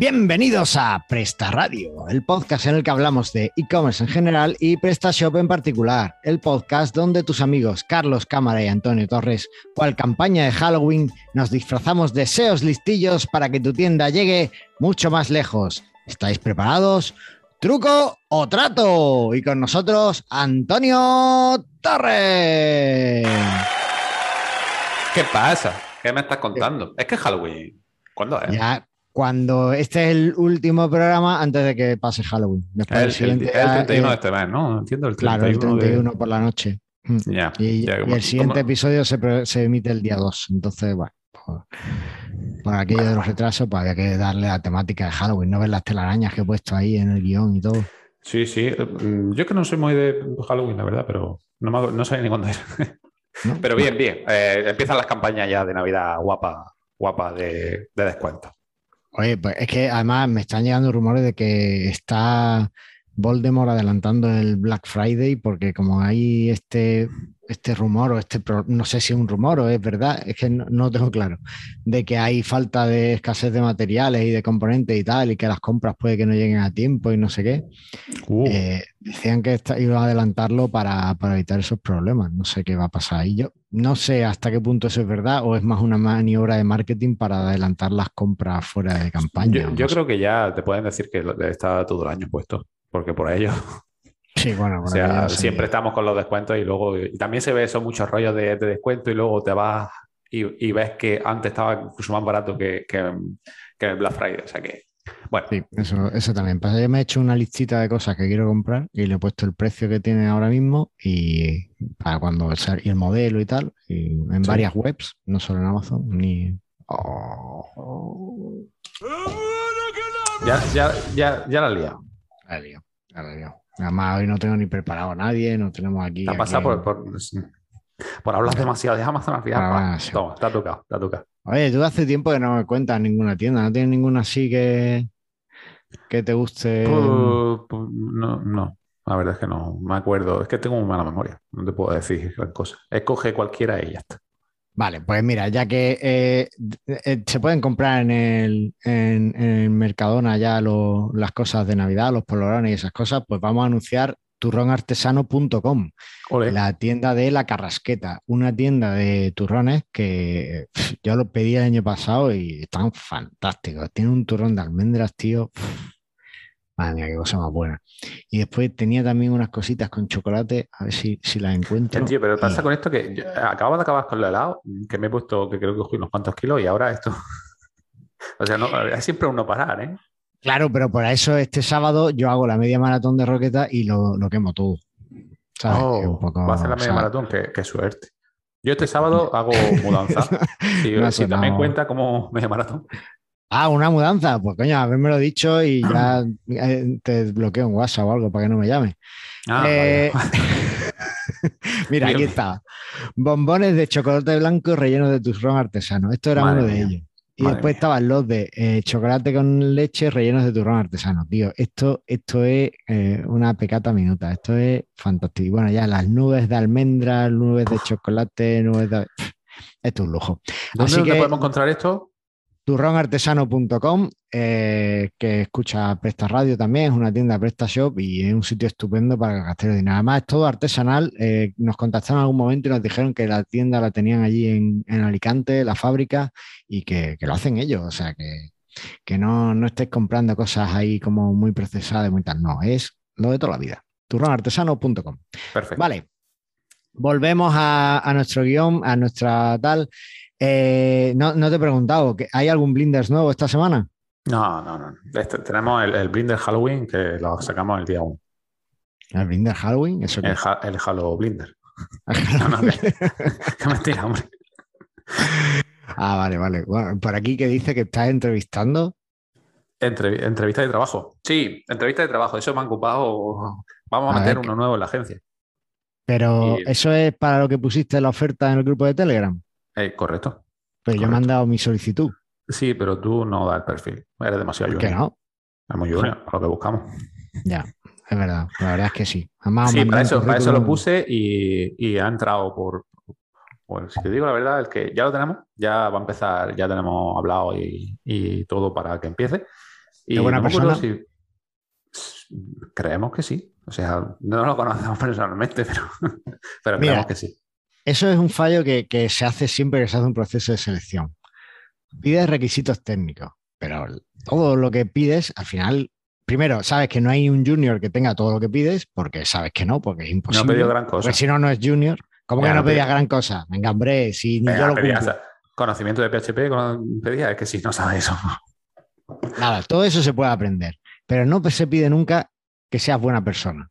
Bienvenidos a Presta Radio, el podcast en el que hablamos de e-commerce en general y PrestaShop en particular, el podcast donde tus amigos Carlos Cámara y Antonio Torres, cual campaña de Halloween, nos disfrazamos de SEOs listillos para que tu tienda llegue mucho más lejos. ¿Estáis preparados? ¿Truco o trato? Y con nosotros, Antonio Torres. ¿Qué pasa? ¿Qué me estás contando? Es que Halloween. ¿Cuándo es? Ya, cuando este es el último programa antes de que pase Halloween. Después el, el, siguiente, el, 31 de este mes, ¿no? Entiendo el 31. Claro, el 31 de... por la noche. Mm. Ya, y, el siguiente episodio se, se, emite el día 2. Entonces, bueno, por, por aquello bueno. de los retrasos, pues había que darle la temática de Halloween, no ver las telarañas que he puesto ahí en el guion y todo. Sí, sí. Yo que no soy muy de Halloween, la verdad, pero no, me, no sé ni cuándo es. ¿No? Pero bien, bien. Eh, empiezan las campañas ya de Navidad guapa, guapa de, de descuento. Oye, pues es que además me están llegando rumores de que está Voldemort adelantando el Black Friday porque como hay este, este rumor o este, no sé si es un rumor o es verdad, es que no, no tengo claro, de que hay falta de escasez de materiales y de componentes y tal y que las compras puede que no lleguen a tiempo y no sé qué. Uh. Eh, decían que está, iban a adelantarlo para, para, evitar esos problemas. No sé qué va a pasar. Y yo no sé hasta qué punto eso es verdad o es más una maniobra de marketing para adelantar las compras fuera de campaña. Yo, yo creo que ya te pueden decir que está todo el año puesto porque por ello. Sí, bueno, o sea, siempre estamos con los descuentos y luego. Y también se ve eso, muchos rollos de, de descuento y luego te vas y, y, ves que antes estaba incluso más barato que, que, que el Black Friday. O sea que. Bueno. Sí, eso, eso también pasa. Yo me he hecho una listita de cosas que quiero comprar y le he puesto el precio que tiene ahora mismo y para cuando y el modelo y tal, y en sí. varias webs, no solo en Amazon, ni. Oh. Ya, ya, ya, ya la he liado. La he liado. Además, hoy no tengo ni preparado a nadie, no tenemos aquí. Te ha pasado por, por, por, hablar demasiado de Amazon al final. Ah, sí. Toma, te ha tocado, te ha tocado. Oye, tú hace tiempo que no me cuentas ninguna tienda, ¿no tienes ninguna así que, que te guste? Pues, pues, no, no, la verdad es que no me acuerdo. Es que tengo muy mala memoria, no te puedo decir gran cosa. Escoge cualquiera y ya está. Vale, pues mira, ya que eh, eh, se pueden comprar en el, en, en Mercadona ya lo, las cosas de Navidad, los polorones y esas cosas, pues vamos a anunciar turronartesano.com, la tienda de La Carrasqueta, una tienda de turrones que pff, yo lo pedí el año pasado y están fantásticos. Tiene un turrón de almendras, tío. Pff, Madre mía, qué cosa más buena. Y después tenía también unas cositas con chocolate, a ver si, si las encuentro. Tío, pero pasa y... con esto que yo, acabo de acabar con el helado, que me he puesto, que creo que cogí unos cuantos kilos y ahora esto. o sea, no, es siempre uno parar, ¿eh? Claro, pero por eso este sábado yo hago la media maratón de Roqueta y lo, lo quemo todo. ¿sabes? Oh, poco, va a hacer la media sea... maratón, qué, qué, suerte. Yo este sábado hago mudanza. si, no, si también cuenta como media maratón. Ah, una mudanza. Pues coño, haberme lo dicho y ya eh, te bloqueo en WhatsApp o algo para que no me llame. Ah, eh... Mira, aquí está. Bombones de chocolate blanco rellenos de turrón artesano. Esto era Madre uno de mía. ellos. Y Madre después mía. estaban los de eh, chocolate con leche rellenos de turrón artesano. Tío, esto, esto es eh, una pecata minuta. Esto es fantástico. Y bueno, ya las nubes de almendras, nubes de chocolate, nubes de. Esto es un lujo. ¿Dónde, Así que... podemos encontrar esto? turronartesano.com, eh, que escucha Presta Radio también, es una tienda PrestaShop y es un sitio estupendo para gastar dinero. Además, es todo artesanal. Eh, nos contactaron en algún momento y nos dijeron que la tienda la tenían allí en, en Alicante, la fábrica, y que, que, lo hacen ellos. O sea, que, que no, no estés comprando cosas ahí como muy procesadas, muy tal. No, es lo de toda la vida. turronartesano.com. Perfecto. Vale. Volvemos a, a nuestro guion, a nuestra tal. Eh, no, no, te he preguntado, ¿hay algún Blinders nuevo esta semana? No, no, no. Este, tenemos el, el, Blinder Halloween que lo sacamos el día 1. ¿El Blinder Halloween? ¿Eso el, ha, el Halo Blinder. no, no, que, que mentira, hombre. Ah, vale, vale. Bueno, por aquí que dice que estás entrevistando. Entre, entrevista de trabajo. Sí, entrevista de trabajo. Eso me han ocupado. Vamos a, a meter ver, uno nuevo en la agencia. Pero y... eso es para lo que pusiste la oferta en el grupo de Telegram. Eh, correcto. Pero correcto. yo me han dado mi solicitud. Sí, pero tú no das el perfil. Eres demasiado junior. ¿Qué no? Es muy junior, a lo que buscamos. Ya, es verdad. La verdad es que sí. Además, sí, para eso, para eso lo puse y, y, ha entrado por. Pues si te digo la verdad, es que ya lo tenemos, ya va a empezar, ya tenemos hablado y, y todo para que empiece. Y ¿Es buena no persona? si- Creemos que sí. O sea, no lo conocemos personalmente, pero, pero Mira. creemos que sí. Eso es un fallo que, que se hace siempre que se hace un proceso de selección. Pides requisitos técnicos, pero todo lo que pides, al final, primero, sabes que no hay un junior que tenga todo lo que pides, porque sabes que no, porque es No imposible. pedido gran cosa. porque si no, no es junior. ¿Cómo que no no pedí- pedías gran cosa? Venga, hombre, si ni Venga, yo lo pedía cumplo. hasta conocimiento de PHP, con- pedía, es que si no sabes eso. Nada, todo eso se puede aprender, pero no se pide nunca que seas buena persona.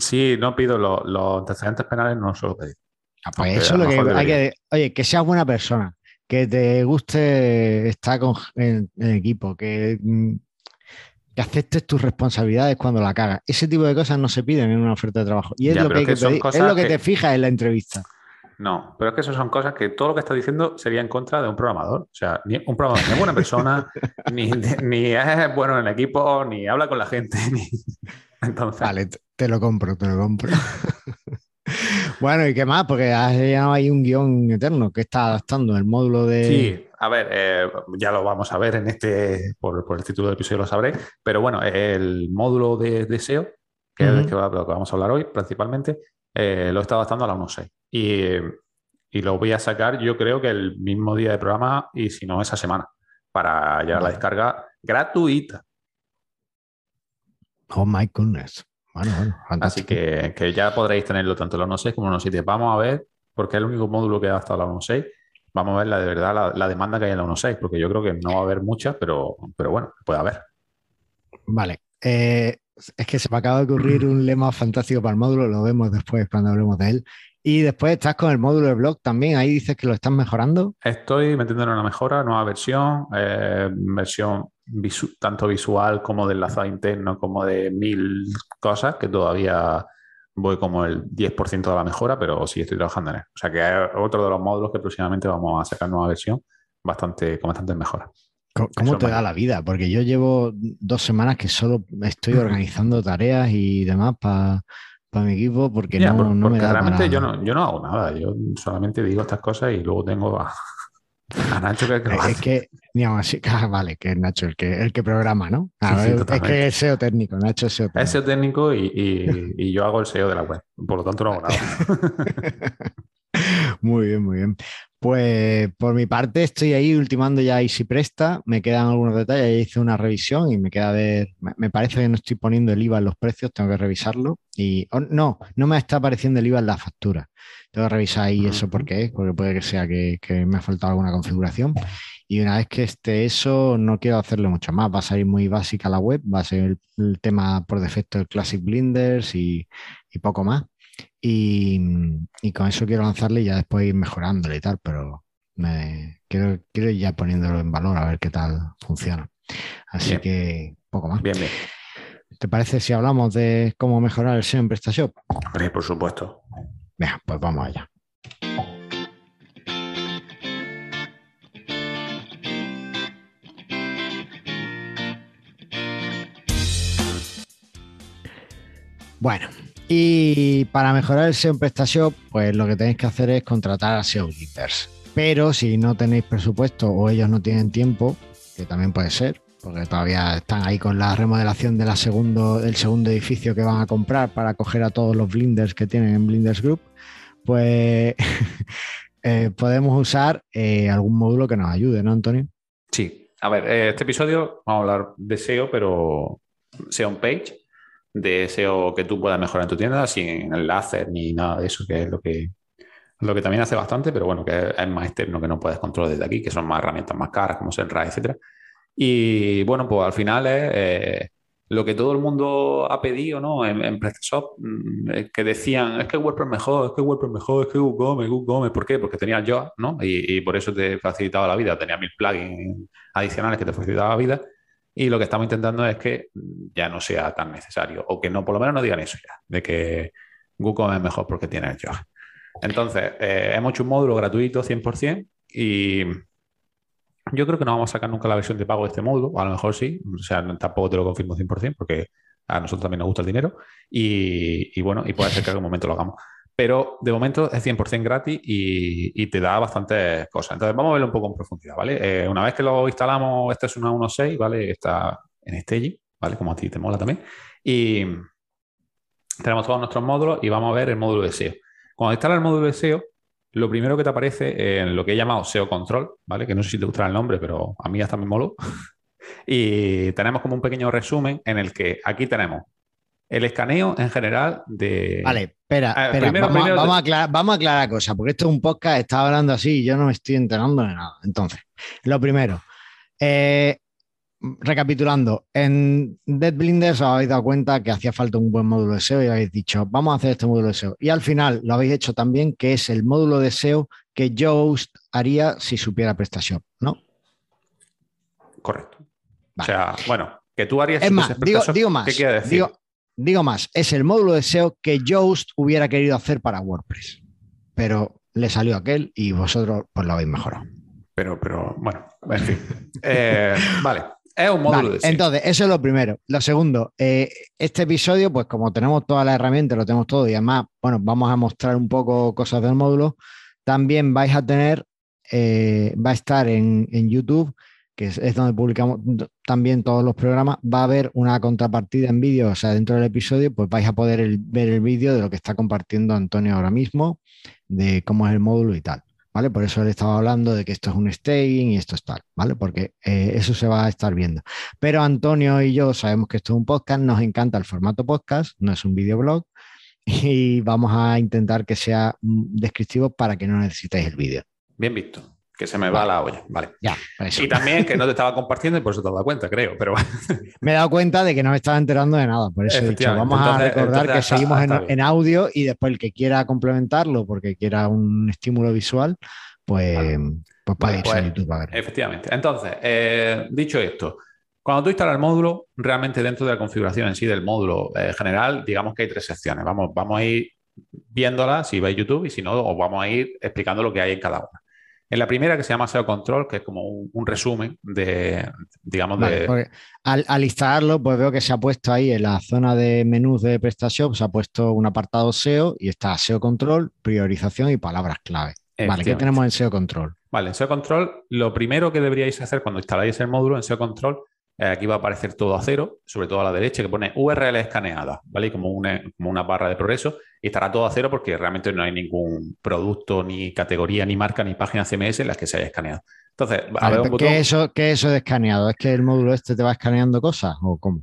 Sí, no pido lo- los antecedentes penales, no suelo pedir. Ah, pues Aunque eso es lo que hay que. Oye, que seas buena persona, que te guste estar con, en, en equipo, que, mm, que aceptes tus responsabilidades cuando la cagas. Ese tipo de cosas no se piden en una oferta de trabajo. Y es Ya, lo que hay es que pedir. Es lo que, que- te fijas en la entrevista. No, pero es que eso son cosas que todo lo que estás diciendo sería en contra de un programador. O sea, ni, un programador ni es buena persona, ni, ni es bueno en equipo, ni habla con la gente. Ni... Entonces, Vale, te lo compro, te lo compro. bueno, ¿y qué más? Porque has llenado ahí un guion eterno que está adaptando el módulo de. Sí, a ver, eh, ya lo vamos a ver en este, por, por el título del episodio lo sabréis, pero bueno, el módulo de, de SEO, que es del que, vamos a hablar hoy principalmente, eh, lo estado adaptando a la 1.6 y, y lo voy a sacar yo creo que el mismo día de programa y si no esa semana, para llegar a la Vale. descarga gratuita. Oh my goodness. Bueno, bueno, Así que, que ya podréis tenerlo tanto en la 1.6 como en la 1.7. Vamos a ver, porque es el único módulo que ha adaptado a la 1.6. Vamos a ver la de verdad la, la demanda que hay en la 1.6, porque yo creo que no va a haber mucha, pero, pero bueno, puede haber. Vale. eh, es que se me acaba de ocurrir un lema fantástico para el módulo, lo vemos después cuando hablemos de él. Y después estás con el módulo de blog también, ahí dices que lo estás mejorando. Estoy metiendo en una mejora, nueva versión, eh, versión visu- tanto visual como de enlazado interno, como de mil cosas, que todavía voy como el 10% de la mejora, pero sí estoy trabajando en él. O sea que es otro de los módulos que próximamente vamos a sacar nueva versión, bastante, con bastantes mejoras. ¿Cómo Eso te me- da la vida? Porque yo llevo dos semanas que solo estoy organizando tareas y demás para mi equipo porque Ya, no, por- no me porque da realmente para- yo, no, yo no hago nada, yo solamente digo estas cosas y luego tengo a, a Nacho que es el que lo Es que, ni así, ah, vale, que es Nacho el que, el que programa, ¿no? Sí, sí, es que es SEO técnico, Nacho es SEO técnico. Es SEO técnico y, y- y yo hago el SEO de la web, por lo tanto no hago nada. Muy bien, muy bien. Pues por mi parte estoy ahí ultimando ya Easy Presta, me quedan algunos detalles, ya hice una revisión y me queda ver, me- parece que no estoy poniendo el IVA en los precios, tengo que revisarlo y oh, no, no me está apareciendo el IVA en la factura. Tengo que revisar ahí eso por qué es, porque puede que sea que, que me ha faltado alguna configuración. Y una vez que esté eso, no quiero hacerle mucho más. Va a salir muy básica la web, va a ser el, el tema por defecto el Classic Blinders y, y poco más. Y, y con eso quiero lanzarle y ya después ir mejorándole y tal, pero me, quiero, quiero ir ya poniéndolo en valor a ver qué tal funciona. Así Bien. que poco más. Bien, bien. ¿Te parece si hablamos de cómo mejorar el SEO en PrestaShop? Hombre, por supuesto. Venga, pues vamos allá. Bueno, y para mejorar el SEO en PrestaShop, pues lo que tenéis que hacer es contratar a SEO Keepers. Pero si no tenéis presupuesto o ellos no tienen tiempo, que también puede ser, porque todavía están ahí con la remodelación del segundo edificio que van a comprar para coger a todos los blinders que tienen en Blinders Group, pues eh, podemos usar eh, algún módulo que nos ayude, ¿no, Antonio? Sí. A ver, eh, este episodio vamos a hablar de SEO, pero SEO on page, de SEO que tú puedas mejorar en tu tienda sin enlaces ni nada de eso, que es lo que, lo que también hace bastante, pero bueno, que es más externo que no puedes controlar desde aquí, que son más herramientas más caras como Senra, etcétera. Y bueno, pues al final es eh, lo que todo el mundo ha pedido, ¿no? En, en PrestaShop, mm, que decían, es que WordPress mejor, es que WordPress mejor, es que WooCommerce, WooCommerce, ¿por qué? Porque tenía yo, ¿no? Y, y por eso te facilitaba la vida, tenía mil plugins adicionales que te facilitaban la vida. Y lo que estamos intentando es que ya no sea tan necesario, o que no, por lo menos no digan eso ya, de que WooCommerce es mejor porque tiene el Yoga. Entonces, eh, hemos hecho un módulo gratuito 100% y yo creo que no vamos a sacar nunca la versión de pago de este módulo, a lo mejor sí, o sea, tampoco te lo confirmo 100% porque a nosotros también nos gusta el dinero y, bueno, y puede ser que algún momento lo hagamos. Pero de momento es 100% gratis y, te da bastantes cosas. Entonces vamos a verlo un poco en profundidad, ¿vale? Eh, una vez que lo instalamos, esta es una 1.6, ¿vale? Esta en Staging, ¿vale? Como a ti te mola también. Y tenemos todos nuestros módulos y vamos a ver el módulo de SEO. Cuando instalas el módulo de SEO, lo primero que te aparece en lo que he llamado SEO Control, ¿vale? Que no sé si te gusta el nombre, pero a mí hasta me moló. y tenemos como un pequeño resumen en el que aquí tenemos el escaneo en general de... Vale, espera, ah, espera. vamos, a aclarar, vamos, a aclarar, cosas, porque esto es un podcast, estaba hablando así y yo no me estoy enterando de nada. Entonces, lo primero, eh, recapitulando, en Dead Blinders os habéis dado cuenta que hacía falta un buen módulo de SEO y habéis dicho, vamos a hacer este módulo de SEO. Y al final lo habéis hecho también, que es el módulo de SEO que Yoast haría si supiera PrestaShop, ¿no? Correcto. O sea, bueno, que tú harías es más, digo, más, ¿qué quiere decir? Digo, más, es el módulo de SEO que Yoast hubiera querido hacer para WordPress. Pero le salió aquel y vosotros pues lo habéis mejorado. Pero, pero, bueno, en fin. Eh, vale. Es un módulo de Entonces, eso es lo primero. Lo segundo, eh, este episodio, pues como tenemos todas las herramientas, lo tenemos todo y además, bueno, vamos a mostrar un poco cosas del módulo. También vais a tener, eh, va a estar en, YouTube, que es, donde publicamos también todos los programas, va a haber una contrapartida en vídeo, o sea, dentro del episodio, pues vais a poder ver el vídeo de lo que está compartiendo Antonio ahora mismo, de cómo es el módulo y tal. ¿vale? Por eso le estaba hablando de que esto es un staging y esto es tal, ¿vale? Porque eh, eso se va a estar viendo. Pero Antonio y yo sabemos que esto es un podcast, nos encanta el formato podcast, no es un videoblog, y vamos a intentar que sea mm, descriptivo para que no necesitéis el vídeo. Bien visto. Que se me va la olla, vale. Ya, Y también que no te estaba compartiendo y por eso te has dado cuenta, creo. Pero... me he dado cuenta de que no me estaba enterando de nada. Por eso he dicho, vamos a recordar que seguimos en, audio y después el que quiera complementarlo porque quiera un estímulo visual, pues, pues puede irse a pues, YouTube a ver. Efectivamente. Entonces, eh, dicho esto, cuando tú instalas el módulo, realmente dentro de la configuración en sí del módulo eh, general, digamos que hay tres secciones. Vamos, vamos a ir viéndolas si vais YouTube y si no, os vamos a ir explicando lo que hay en cada una. En la primera, que se llama SEO Control, que es como un, resumen de, digamos, de... Al, instalarlo, pues veo que se ha puesto ahí en la zona de menús de PrestaShop, se ha puesto un apartado SEO y está SEO Control, priorización y palabras clave. Vale, ¿qué tenemos en SEO Control? Vale, en SEO Control, lo primero que deberíais hacer cuando instaláis el módulo en SEO Control aquí va a aparecer todo a cero, sobre todo a la derecha, que pone URL escaneada, ¿vale? Como una, como una barra de progreso, y estará todo a cero porque realmente no hay ningún producto, ni categoría, ni marca, ni página CMS en las que se haya escaneado. Entonces, a ver, ¿qué, es eso, ¿qué eso de escaneado? ¿Es que el módulo este te va escaneando cosas o cómo?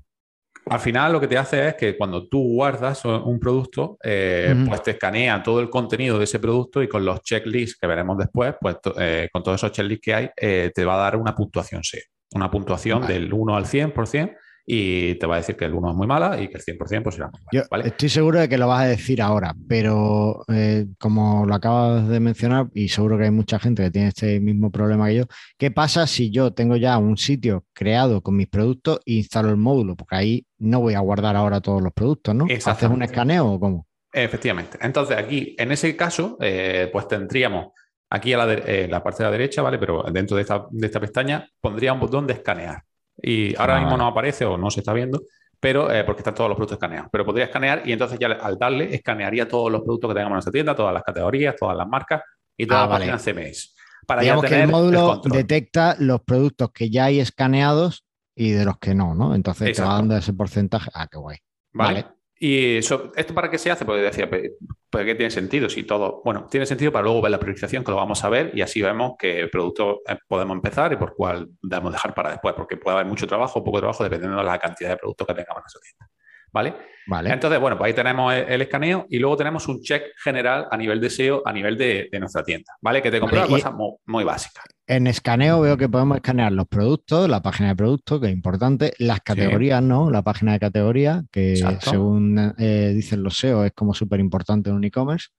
Al final lo que te hace es que cuando tú guardas un producto, eh, pues te escanea todo el contenido de ese producto y con los checklists que veremos después, pues eh, con todos esos checklists que hay, te va a dar una puntuación SEO una puntuación del 1 al 100% y te va a decir que el 1 es muy mala y que el 100% pues será muy Yo Estoy seguro de que lo vas a decir ahora, pero eh, como lo acabas de mencionar y seguro que hay mucha gente que tiene este mismo problema que yo, ¿qué pasa si yo tengo ya un sitio creado con mis productos e instalo el módulo? Porque ahí no voy a guardar ahora todos los productos, ¿no? ¿Haces un escaneo o cómo? Efectivamente. Entonces aquí, en ese caso, eh, pues tendríamos Aquí a la, eh, la, parte de la derecha, ¿vale? Pero dentro de esta, de esta pestaña pondría un botón de escanear. Y ahora mismo no aparece o no se está viendo, pero eh, porque están todos los productos escaneados. Pero podría escanear y entonces ya al darle escanearía todos los productos que tengamos en nuestra tienda, todas las categorías, todas las marcas y todas ah, las páginas CMS. Para Digamos que el módulo detecta los productos que ya hay escaneados y de los que no, ¿no? Entonces te va dando ese porcentaje. Ah, qué guay. vale. ¿Y esto para qué se hace? Pues decía, pues ¿qué tiene sentido? Si todo, bueno, tiene sentido para luego ver la priorización, que lo vamos a ver, y así vemos qué producto eh, podemos empezar y por cuál debemos dejar para después, porque puede haber mucho trabajo o poco trabajo dependiendo de la cantidad de productos que tengamos en nuestra tienda. ¿Vale? Vale. Entonces, bueno, pues ahí tenemos el, escaneo y luego tenemos un check general a nivel de SEO, a nivel de, nuestra tienda, ¿vale? Que te comprueba cosas muy, básicas. En escaneo veo que podemos escanear los productos, la página de productos, que es importante, las categorías, ¿no? La página de categoría, que según eh, dicen los SEO es como súper importante en un e-commerce.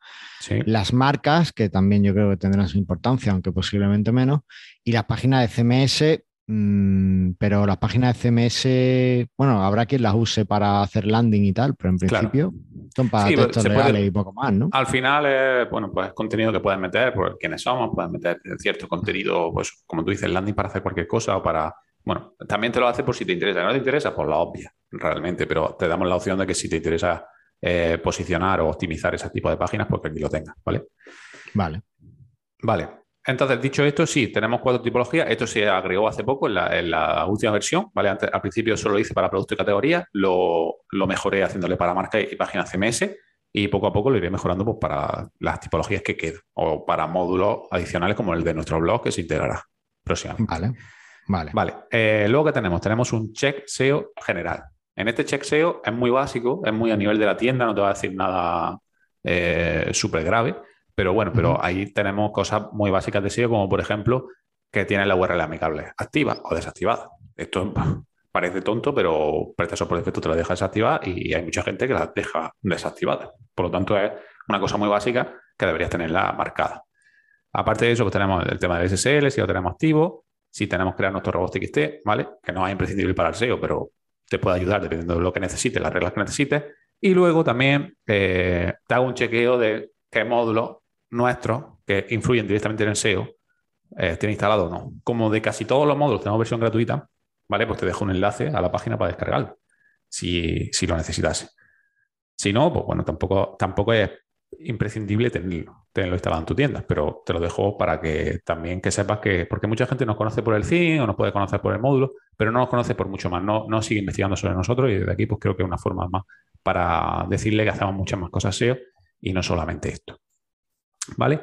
Las marcas, que también yo creo que tendrán su importancia, aunque posiblemente menos. Y las páginas de CMS, pero las páginas de CMS, bueno, habrá quien las use para hacer landing y tal, pero en principio son para textos legales y poco más, ¿no? Al final es, bueno, pues contenido que puedes meter por quiénes somos, puedes meter cierto contenido, pues como tú dices, landing para hacer cualquier cosa o para, bueno, también te lo hace por si te interesa. No te interesa, por la obvia, realmente, pero te damos la opción de que si te interesa eh, posicionar o optimizar ese tipo de páginas, pues que aquí lo tengas, ¿vale? Vale. Vale. Entonces, dicho esto, sí, tenemos cuatro tipologías. Esto se agregó hace poco en la, última versión, ¿vale? Antes, al principio solo lo hice para producto y categoría, lo, mejoré haciéndole para marca y, página CMS y poco a poco lo iré mejorando pues, para las tipologías que quedan o para módulos adicionales como el de nuestro blog que se integrará próximamente. Vale, vale. Vale, eh, luego que tenemos, tenemos un check SEO general. En este check SEO es muy básico, es muy a nivel de la tienda, no te va a decir nada eh, súper grave pero bueno, pero ahí tenemos cosas muy básicas de SEO, como por ejemplo que tiene la URL amigable activa o desactivada. Esto parece tonto, pero eso por defecto te la deja desactivada y hay mucha gente que la deja desactivada. Por lo tanto, es una cosa muy básica que deberías tenerla marcada. Aparte de eso, pues tenemos el tema del SSL, si lo tenemos activo, si tenemos que crear nuestro robot TXT, ¿vale? Que no es imprescindible para el SEO, pero te puede ayudar dependiendo de lo que necesites, las reglas que necesites. Y luego también eh, te hago un chequeo de qué módulo nuestros que influyen directamente en el SEO, eh, tiene instalado o no. Como de casi todos los módulos tenemos versión gratuita, ¿vale? Pues te dejo un enlace a la página para descargarlo, si, lo necesitas. Si no, pues bueno, tampoco, tampoco es imprescindible tenerlo, tenerlo instalado en tu tienda, pero te lo dejo para que también que sepas que, porque mucha gente nos conoce por el CIN o nos puede conocer por el módulo, pero no nos conoce por mucho más, no, no sigue investigando sobre nosotros y desde aquí pues creo que es una forma más para decirle que hacemos muchas más cosas SEO y no solamente esto. ¿Vale?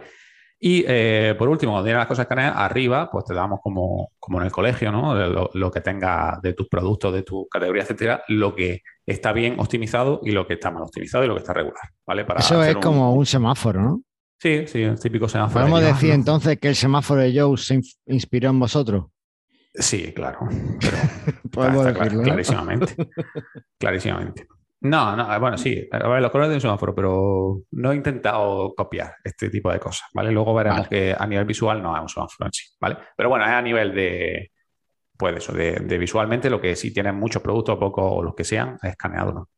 Y eh, por último, cuando tienes las cosas escaneadas, arriba, pues te damos como, como en el colegio, ¿no? Lo, que tenga de tus productos, de tu categoría, etcétera, lo que está bien optimizado y lo que está mal optimizado y lo que está regular, ¿vale? Para Eso es como un semáforo, ¿no? Sí, sí, un típico semáforo. ¿Podemos decir entonces que el semáforo de Joe se inspiró en vosotros? Sí, claro. Podemos decirlo, clarísimamente. clarísimamente. No, no, bueno, sí, a ver, los colores de un semáforo, pero no he intentado copiar este tipo de cosas, ¿vale? Luego veremos que a nivel visual no es un semáforo en sí, ¿vale? Pero bueno, es a nivel de, pues eso, de, visualmente lo que sí tienen muchos productos, poco o los que sean, escaneado, ¿no?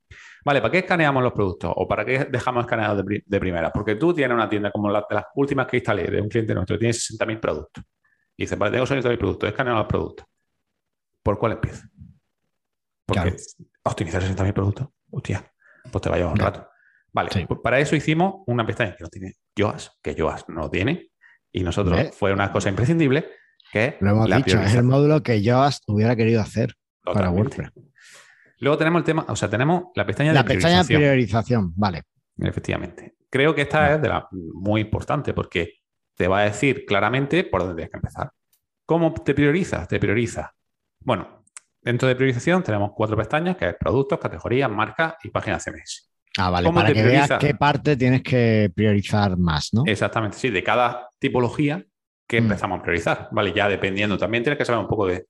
Vale, ¿para qué escaneamos los productos? ¿O para qué dejamos escaneados de, primera? Porque tú tienes una tienda como la, de las últimas que instalé de un cliente nuestro, tiene 60.000 productos. Y dices, vale, tengo 60.000 productos, he escaneado los productos. ¿Por cuál empiezo? Porque optimizar 60.000 productos hostia, pues te va a llevar un rato. Vale, pues para eso hicimos una pestaña que no tiene Yoast, que Yoast no tiene, y nosotros fue una cosa imprescindible que lo hemos dicho, es el módulo que Yoast hubiera querido hacer para WordPress. Luego tenemos el tema, o sea, tenemos la pestaña de priorización. La pestaña de priorización, vale. Efectivamente. Creo que esta es de la, muy importante porque te va a decir claramente por dónde tienes que empezar. ¿Cómo te priorizas? Te prioriza. Bueno, Dentro de priorización tenemos cuatro pestañas, que es productos, categorías, marcas y páginas CMS. Ah, vale, para que veas qué parte tienes que priorizar más, ¿no? Exactamente, sí, de cada tipología que mm. empezamos a priorizar, ¿vale? Ya dependiendo, también tienes que saber un poco de,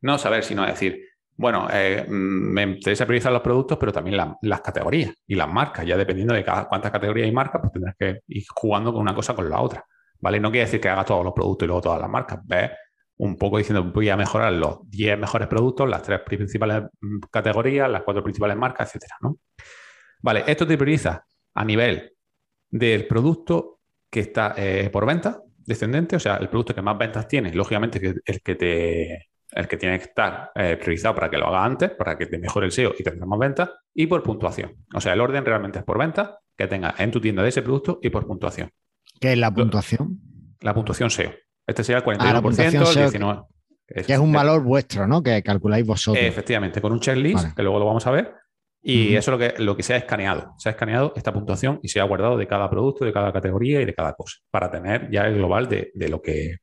no saber, sino decir, bueno, eh, mm, me interesa priorizar los productos, pero también las categorías y las marcas, ya dependiendo de cada, cuántas categorías y marcas, pues tendrás que ir jugando con una cosa con la otra, ¿vale? No quiere decir que hagas todos los productos y luego todas las marcas, ¿ves? Un poco diciendo voy a mejorar los 10 mejores productos, las tres principales mm, categorías, las cuatro principales marcas, etcétera, ¿no? Vale, esto te prioriza a nivel del producto que está eh, por venta, descendente, o sea, el producto que más ventas tiene, lógicamente que el que te el que tiene que estar eh, priorizado para que lo haga antes, para que te mejore el SEO y tengas más ventas, y por puntuación. O sea, el orden realmente es por venta que tengas en tu tienda de ese producto y por puntuación. ¿Qué es la puntuación? La puntuación SEO. Este sería el 41%, ah, el 19%. que es un valor vuestro, ¿no? Que calculáis vosotros. Efectivamente, con un checklist, que luego lo vamos a ver. Y eso es lo que, lo que se ha escaneado. Se ha escaneado esta puntuación y se ha guardado de cada producto, de cada categoría y de cada cosa, para tener ya el global de, lo que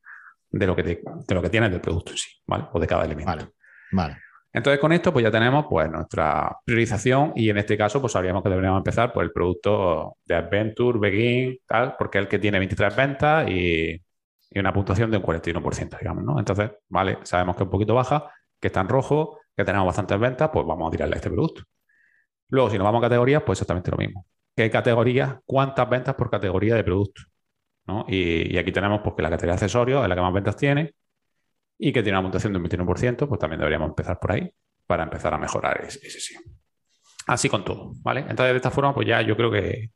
de lo que de lo que tienes del producto en sí, ¿vale? O de cada elemento. Vale. Vale. Entonces, con esto, pues ya tenemos pues, nuestra priorización y en este caso, pues sabríamos que deberíamos empezar por el producto de Adventure, Begin, tal, porque es el que tiene 23 ventas y y una puntuación de un 41%, digamos, ¿no? Entonces, vale, sabemos que es un poquito baja, que está en rojo, que tenemos bastantes ventas, pues vamos a tirarle a este producto. Luego, si nos vamos a categorías, pues exactamente lo mismo. ¿Qué categorías? ¿Cuántas ventas por categoría de producto? ¿no? Y, aquí tenemos pues, que la categoría de accesorios es la que más ventas tiene y que tiene una puntuación de un 21%, pues también deberíamos empezar por ahí para empezar a mejorar ese, ese sí. Así con todo, ¿vale? Entonces, de esta forma, pues ya yo creo que,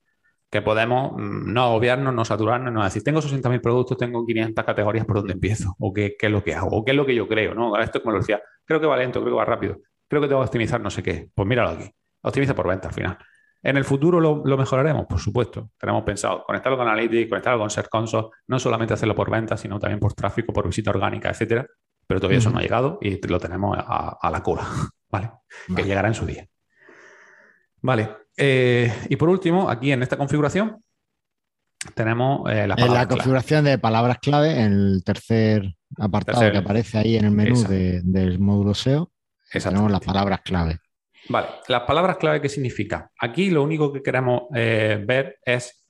que podemos mm, no obviarnos, no saturarnos, no decir, tengo 60.000 productos, tengo 500 categorías, ¿por dónde empiezo? ¿O qué, qué, es lo que hago? ¿O qué es lo que yo creo? ¿no? Esto como lo decía, creo que va lento, creo que va rápido, creo que tengo que optimizar no sé qué. Pues míralo aquí, optimiza por venta al final. ¿En el futuro lo, mejoraremos? Por supuesto. Tenemos pensado conectarlo con Analytics, conectarlo con Search Console, no solamente hacerlo por ventas, sino también por tráfico, por visita orgánica, etcétera. Pero todavía eso no ha llegado y lo tenemos a, la cola, ¿vale? Que llegará en su día. Vale. Eh, y por último, aquí en esta configuración tenemos eh, En la configuración de palabras clave, en el tercer apartado que aparece ahí en el menú del módulo SEO, tenemos las palabras clave. Vale, las palabras clave, ¿qué significa? Aquí lo único que queremos eh, ver es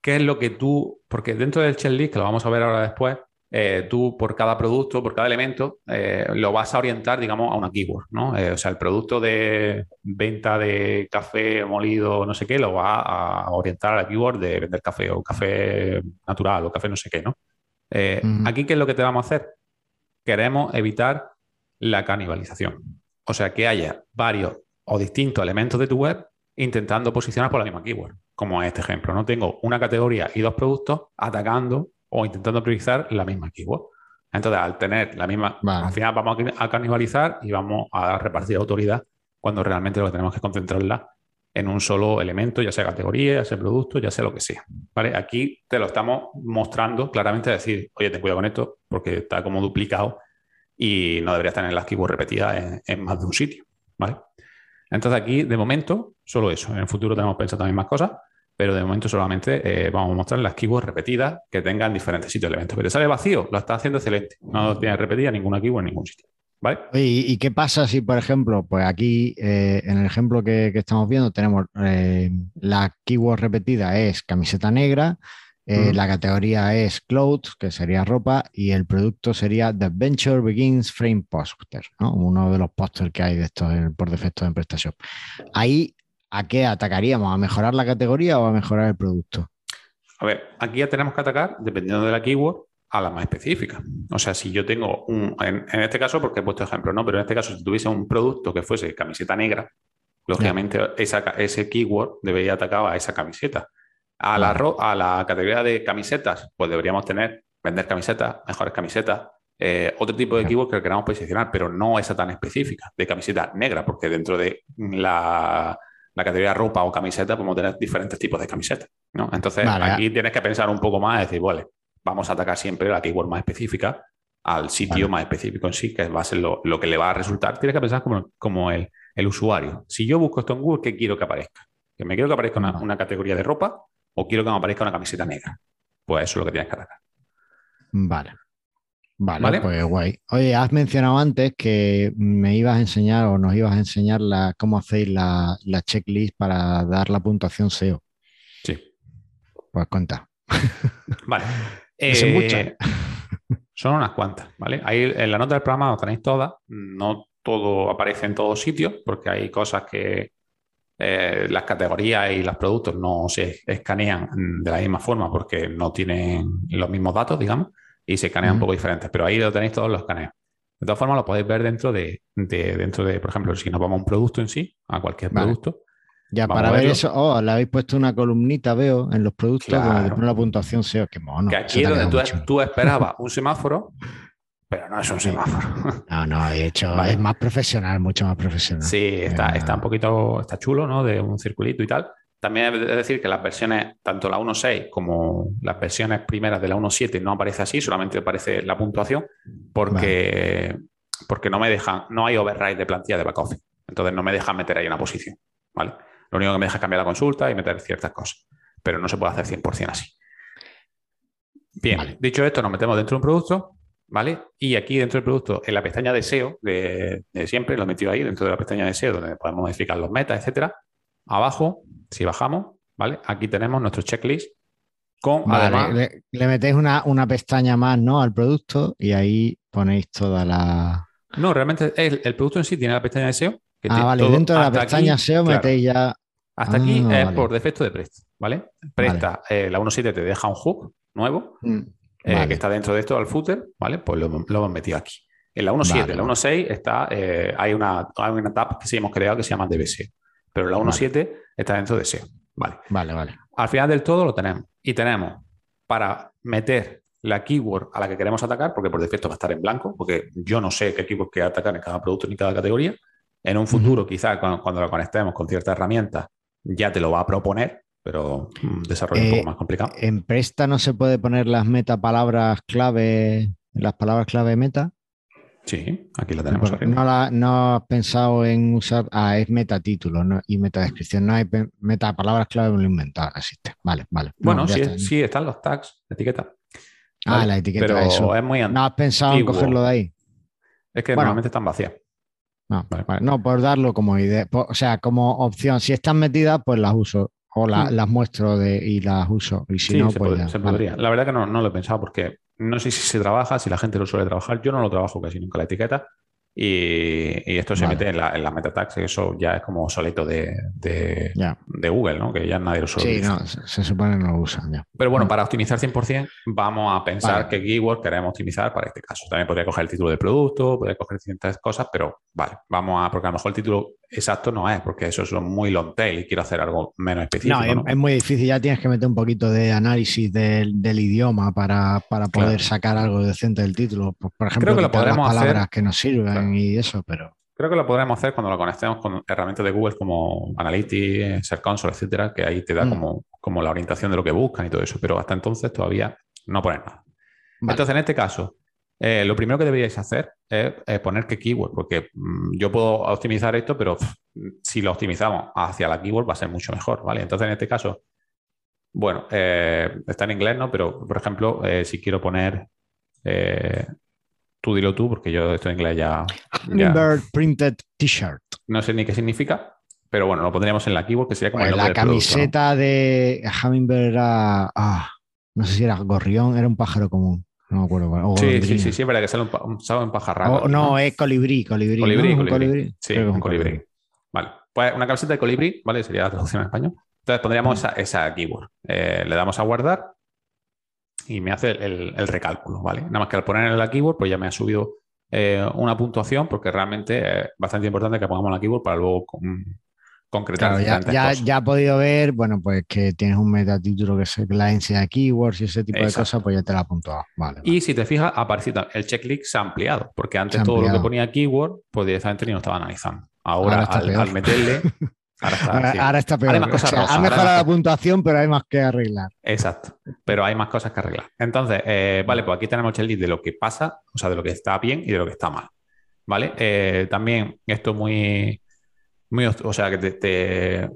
qué es lo que tú, porque dentro del checklist, que lo vamos a ver ahora después, eh, tú por cada producto, por cada elemento, eh, lo vas a orientar, digamos, a una keyword, ¿no? o sea, el producto de venta de café molido, no sé qué, lo va a orientar a la keyword de vender café o café natural o café no sé qué, ¿no? Aquí, ¿qué es lo que te vamos a hacer? Queremos evitar la canibalización. O sea, que haya varios o distintos elementos de tu web intentando posicionar por la misma keyword, como en este ejemplo. No tengo una categoría y dos productos atacando o intentando priorizar la misma keyword. Entonces, al tener la misma, al final vamos a canibalizar y vamos a repartir autoridad cuando realmente lo que tenemos que concentrarla en un solo elemento, ya sea categoría, ya sea producto, ya sea lo que sea. ¿Vale? Aquí te lo estamos mostrando claramente, decir, oye, ten cuidado con esto porque está como duplicado y no deberías tener las keywords repetidas en, más de un sitio, ¿vale? Entonces aquí, de momento, solo eso. En el futuro tenemos pensado también más cosas, pero de momento solamente eh, vamos a mostrar las keywords repetidas que tengan diferentes sitios de eventos. Pero sale vacío, lo está haciendo excelente. No tiene repetida ninguna keyword en ningún sitio. ¿Vale? ¿Y, qué pasa si, por ejemplo, pues aquí eh, en el ejemplo que, estamos viendo tenemos eh, la keyword repetida es camiseta negra, eh, la categoría es clothes, que sería ropa, y el producto sería The Adventure Begins Frame Poster, uno de los pósters que hay de estos por defecto en PrestaShop. Ahí, ¿a qué atacaríamos? ¿A mejorar la categoría o a mejorar el producto? A ver, aquí ya tenemos que atacar, dependiendo de la keyword, a la más específica. O sea, si yo tengo un, en, este caso, porque he puesto ejemplo, ¿no? Pero en este caso, si tuviese un producto que fuese camiseta negra, lógicamente ese keyword debería atacar a esa camiseta. A la, a la categoría de camisetas, pues deberíamos tener vender camisetas, mejores camisetas, eh, otro tipo de equipos que queramos posicionar, pero no esa tan específica, de camiseta negra, porque dentro de la, categoría ropa o camiseta podemos tener diferentes tipos de camisetas. ¿no? Entonces, aquí tienes que pensar un poco más decir, vale, vamos a atacar siempre la keyword más específica al sitio más específico en sí, que va a ser lo, que le va a resultar. Tienes que pensar como, como el, usuario. Si yo busco esto en Google, ¿qué quiero que aparezca? Que me quiero que aparezca una categoría de ropa o quiero que me aparezca una camiseta negra. Pues eso es lo que tienes que atacar. Vale. Vale, pues guay. Oye, has mencionado antes que me ibas a enseñar o nos ibas a enseñar la, cómo hacéis la, checklist para dar la puntuación SEO. Sí. Pues cuenta. Vale. son muchas. Eh, son unas cuantas, ¿vale? Ahí en la nota del programa lo tenéis todas. No todo aparece en todos sitios porque hay cosas que eh, las categorías y los productos no se escanean de la misma forma porque no tienen los mismos datos, digamos, y se escanean un poco diferentes, pero ahí lo tenéis todos los escaneos. De todas formas, lo podéis ver dentro de, dentro de, por ejemplo, si nos vamos a un producto en sí, a cualquier producto. Ya, para ver eso, oh, le habéis puesto una columnita, veo, en los productos claro. la puntuación SEO, que mono. Que aquí es donde tú, tú, esperabas un semáforo, pero no es un semáforo. No, no, de hecho es más profesional, mucho más profesional. Sí, está, está un poquito, está chulo, ¿no? De un circulito y tal. También es decir que las versiones, tanto la 1.6 como las versiones primeras de la 1.7 no aparece así, solamente aparece la puntuación, porque, porque no me dejan, no hay override de plantilla de backoffice. Entonces no me dejan meter ahí una posición. ¿vale? Lo único que me deja es cambiar la consulta y meter ciertas cosas. Pero no se puede hacer 100% así. Bien, dicho esto, nos metemos dentro de un producto ¿vale? Y aquí dentro del producto, en la pestaña de SEO de, siempre, lo he metido ahí dentro de la pestaña de SEO, donde podemos modificar los metas, etcétera. Abajo, si bajamos, ¿vale? Aquí tenemos nuestro checklist con le, metéis una, pestaña más, ¿no? Al producto y ahí ponéis toda la. No, realmente el, producto en sí tiene la pestaña de SEO. ah, vale, dentro de la pestaña SEO metéis ya. Hasta aquí ah, es por defecto de Presta, ¿vale? Presta, eh, la 1.7 te deja un hook nuevo. Mm. Eh, que está dentro de esto al footer, ¿vale? Pues lo, hemos metido aquí. En la 1.7, en la 1.6 está, eh, hay, una, hay una tab que sí hemos creado que se llama DBSEO, pero la 1.7 está dentro de SEO, ¿vale? Vale, vale. Al final del todo lo tenemos. Y tenemos para meter la keyword a la que queremos atacar, porque por defecto va a estar en blanco, porque yo no sé qué keyword quiero atacar en cada producto ni cada categoría. En un futuro, quizá cuando, cuando, lo conectemos con ciertas herramientas, ya te lo va a proponer, pero un desarrollo un Eh, poco más complicado. En Presta no se puede poner las metapalabras clave, las palabras clave meta. Sí, aquí la tenemos Porque arriba. no, la- no has pensado en usar. Ah, es metatítulo ¿no? y metadescripción. No hay pe- metapalabras clave, me lo he inventado. Existe. Vale, vale. No, Bueno, sí, está. sí, están los tags, la etiqueta. Ah, ¿vale? la etiqueta, Pero eso. es muy antiguo. No has pensado en cogerlo de ahí. Es que Bueno. normalmente están vacías. No, Vale. vale. no, por darlo como idea. por- o sea, como opción. Si están metidas, pues las uso. O la- Mm. las muestro de, y las uso. Y si sí, no, se, pues pod- ya. se Vale. podría. La verdad que no, no lo he pensado porque no sé si se trabaja, si la gente lo suele trabajar. Yo no lo trabajo casi nunca la etiqueta. Y, y esto se Vale. mete en la, en la meta tags, que eso ya es como solito de, de- Ya. de Google, ¿no? Que ya nadie lo suele Sí, no, se, se supone que no lo usan ya. Pero bueno, Mm. para optimizar 100%, vamos a pensar Vale. qué keyword queremos optimizar para este caso. También podría coger el título del producto, podría coger ciertas cosas, pero vale, vamos a, porque a lo mejor el título exacto no es, porque eso es muy long tail y quiero hacer algo menos específico. No, es, ¿no? es muy difícil. Ya tienes que meter un poquito de análisis del, del idioma para, para poder Claro. sacar algo decente del título. Por ejemplo, Creo que lo quitar las hacer. palabras que nos sirven Claro. y eso, pero Creo que lo podremos hacer cuando lo conectemos con herramientas de Google como Analytics, Search Console, etcétera, que ahí te da Mm. como, como la orientación de lo que buscan y todo eso, pero hasta entonces todavía no ponen nada. Vale. Entonces, en este caso, eh, lo primero que deberíais hacer es, poner qué keyword, porque mm, yo puedo optimizar esto, pero pff, si lo optimizamos hacia la keyword va a ser mucho mejor, ¿vale? Entonces, en este caso, bueno, eh, está en inglés, ¿no? Pero, por ejemplo, eh, si quiero poner, tú dilo tú, porque yo esto en inglés ya, ya Printed T-shirt. no sé ni qué significa, pero bueno, lo pondríamos en la keyword, que sería como Pues el la del producto, ¿no? camiseta de Hummingbird era. ah, no sé si era gorrión, era un pájaro común. No me acuerdo. o Sí, sí, sí, sí, es verdad que sale un, sale un pajarraco. O- aquí, no, es colibrí, colibrí. Colibrí, ¿no? ¿Un colibrí. Sí, un colibrí. Vale. Pues una camiseta de colibrí, ¿vale? Sería la traducción en español. Entonces pondríamos esa, esa keyword. Eh, le damos a guardar y me hace el, el recálculo, ¿vale? Nada más que al poner en la keyword, pues ya me ha subido eh, una puntuación porque realmente es bastante importante que pongamos la keyword para luego concretar Claro, ya, ya, he podido ver, bueno, pues que tienes un metatítulo que es la de keywords y ese tipo de cosas, pues ya te la he apuntuado. Vale. Y si te fijas, aparece el checklist se ha ampliado, porque antes ha todo lo que ponía keyword, pues directamente ni lo estaba analizando. Ahora, al, meterle, ahora está. ahora, sí. ahora está peor. Ahora hay más cosas O sea, rosas, ha mejorado la puntuación, pero hay más que arreglar. Exacto. Pero hay más cosas que arreglar. Entonces, eh, vale, pues aquí tenemos el checklist de lo que pasa, o sea, de lo que está bien y de lo que está mal. ¿Vale? Eh, también esto es muy, muy, o sea, que te, te-